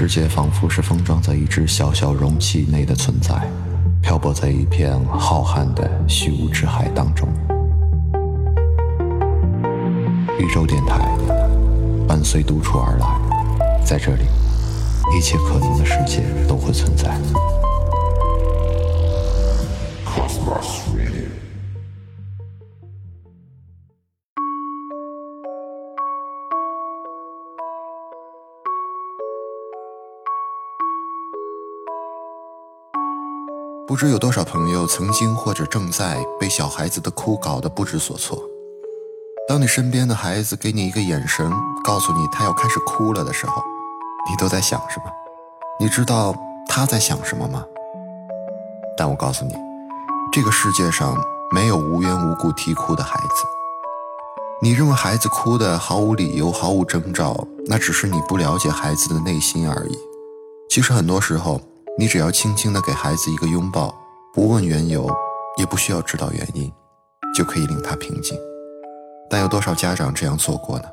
世界仿佛是封装在一只小小容器内的存在，漂泊在一片浩瀚的虚无之海当中。宇宙电台伴随独处而来，在这里，一切可能的世界都会存在。不知有多少朋友曾经或者正在被小孩子的哭搞得不知所措。当你身边的孩子给你一个眼神，告诉你他要开始哭了的时候，你都在想什么？你知道他在想什么吗？但我告诉你，这个世界上没有无缘无故啼哭的孩子。你认为孩子哭的毫无理由、毫无征兆，那只是你不了解孩子的内心而已。其实很多时候。你只要轻轻地给孩子一个拥抱，不问缘由，也不需要知道原因，就可以令他平静。但有多少家长这样做过呢？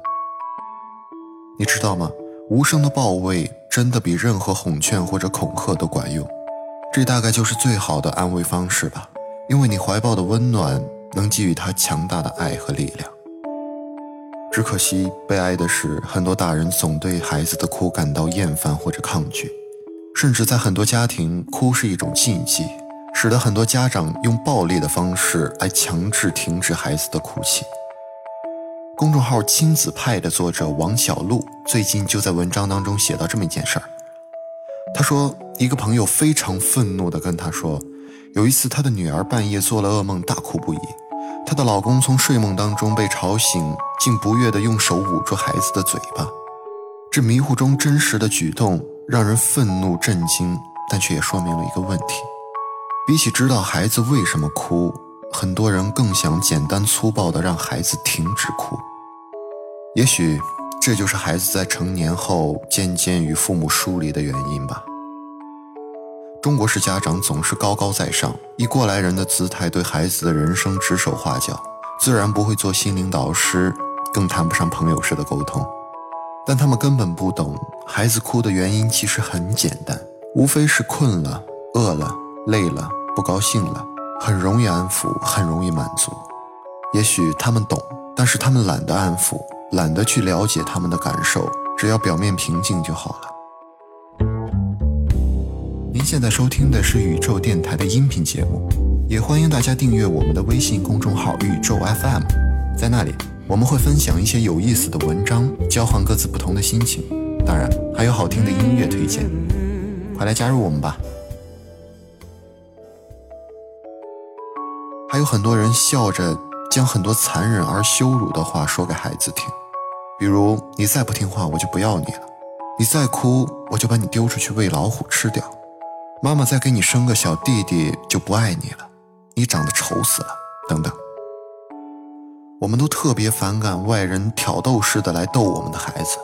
你知道吗？无声的抱慰真的比任何哄劝或者恐吓都管用。这大概就是最好的安慰方式吧，因为你怀抱的温暖能给予他强大的爱和力量。只可惜，悲哀的是，很多大人总对孩子的哭感到厌烦或者抗拒。甚至在很多家庭，哭是一种禁忌，使得很多家长用暴力的方式来强制停止孩子的哭泣。公众号“亲子派”的作者王小璐最近就在文章当中写到这么一件事儿。他说，一个朋友非常愤怒地跟他说，有一次他的女儿半夜做了噩梦，大哭不已。她的老公从睡梦当中被吵醒，竟不悦地用手捂住孩子的嘴巴。这迷糊中真实的举动。让人愤怒震惊，但却也说明了一个问题：比起知道孩子为什么哭，很多人更想简单粗暴地让孩子停止哭。也许这就是孩子在成年后渐渐与父母疏离的原因吧。中国式家长总是高高在上，以过来人的姿态对孩子的人生指手画脚，自然不会做心灵导师，更谈不上朋友式的沟通。但他们根本不懂，孩子哭的原因其实很简单，无非是困了、饿了、累了、不高兴了，很容易安抚，很容易满足。也许他们懂，但是他们懒得安抚，懒得去了解他们的感受，只要表面平静就好了。您现在收听的是宇宙电台的音频节目，也欢迎大家订阅我们的微信公众号“宇宙 FM”，在那里。我们会分享一些有意思的文章，交换各自不同的心情，当然还有好听的音乐推荐，快来加入我们吧！还有很多人笑着将很多残忍而羞辱的话说给孩子听，比如“你再不听话，我就不要你了；你再哭，我就把你丢出去喂老虎吃掉；妈妈再给你生个小弟弟，就不爱你了；你长得丑死了”等等。我们都特别反感外人挑逗似的来逗我们的孩子，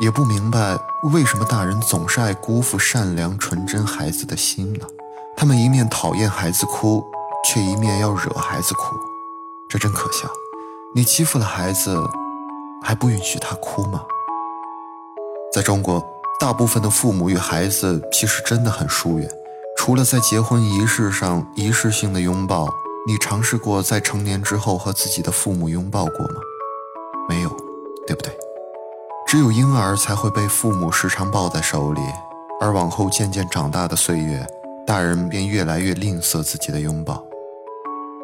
也不明白为什么大人总是爱辜负善良纯真孩子的心呢？他们一面讨厌孩子哭，却一面要惹孩子哭，这真可笑。你欺负了孩子，还不允许他哭吗？在中国，大部分的父母与孩子其实真的很疏远，除了在结婚仪式上仪式性的拥抱。你尝试过在成年之后和自己的父母拥抱过吗？没有，对不对？只有婴儿才会被父母时常抱在手里，而往后渐渐长大的岁月，大人便越来越吝啬自己的拥抱。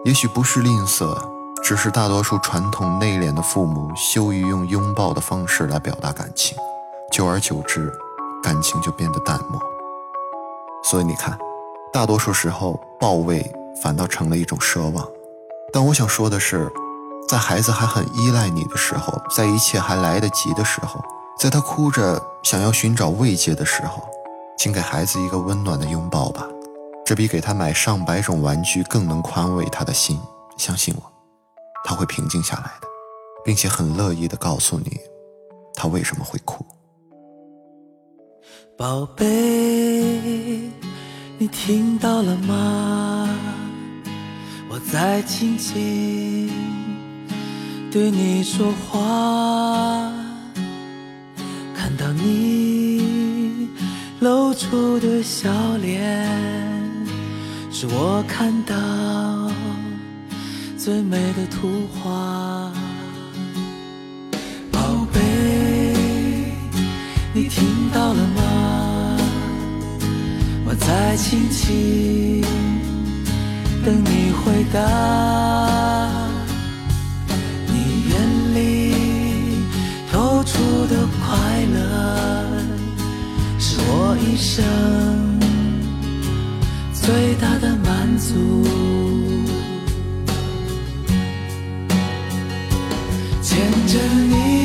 也许不是吝啬，只是大多数传统内敛的父母羞于用拥抱的方式来表达感情，久而久之，感情就变得淡漠。所以你看，大多数时候抱喂。反倒成了一种奢望，但我想说的是，在孩子还很依赖你的时候，在一切还来得及的时候，在他哭着想要寻找慰藉的时候，请给孩子一个温暖的拥抱吧，这比给他买上百种玩具更能宽慰他的心。相信我，他会平静下来的，并且很乐意的告诉你，他为什么会哭。宝贝，你听到了吗？我在轻轻对你说话，看到你露出的笑脸，是我看到最美的图画。宝贝，你听到了吗？我在轻轻等你回答。你眼里透出的快乐，是我一生最大的满足。牵着你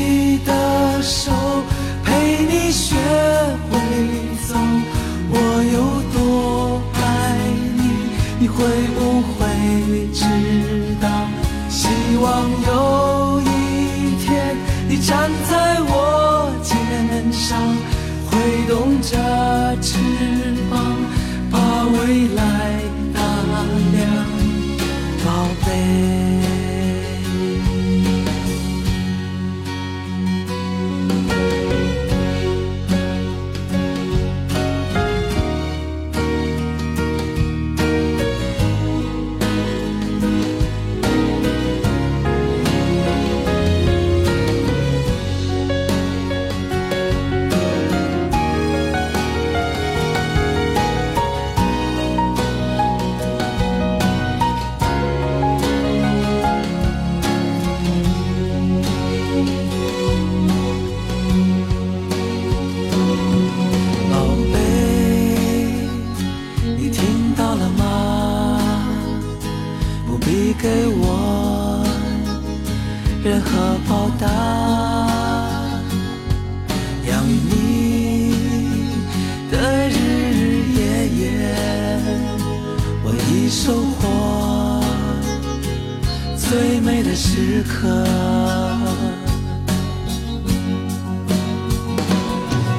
时刻。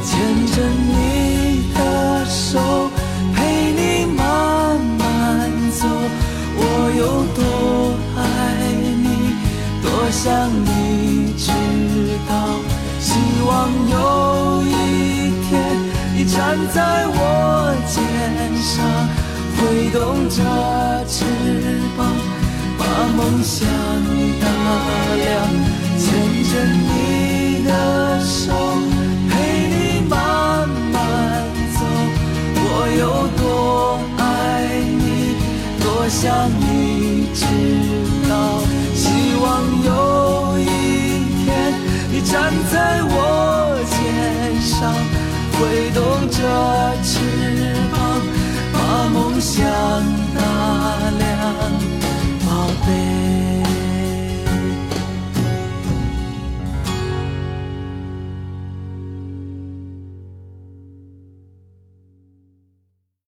牵着你的手，陪你慢慢走。我有多爱你，多想你知道。希望有一天，你站在我肩上，挥动着翅膀，把梦想打量。牵着你的手，陪你慢慢走。我有多爱你，多想你知道。希望有一天，你站在我肩上，挥动着，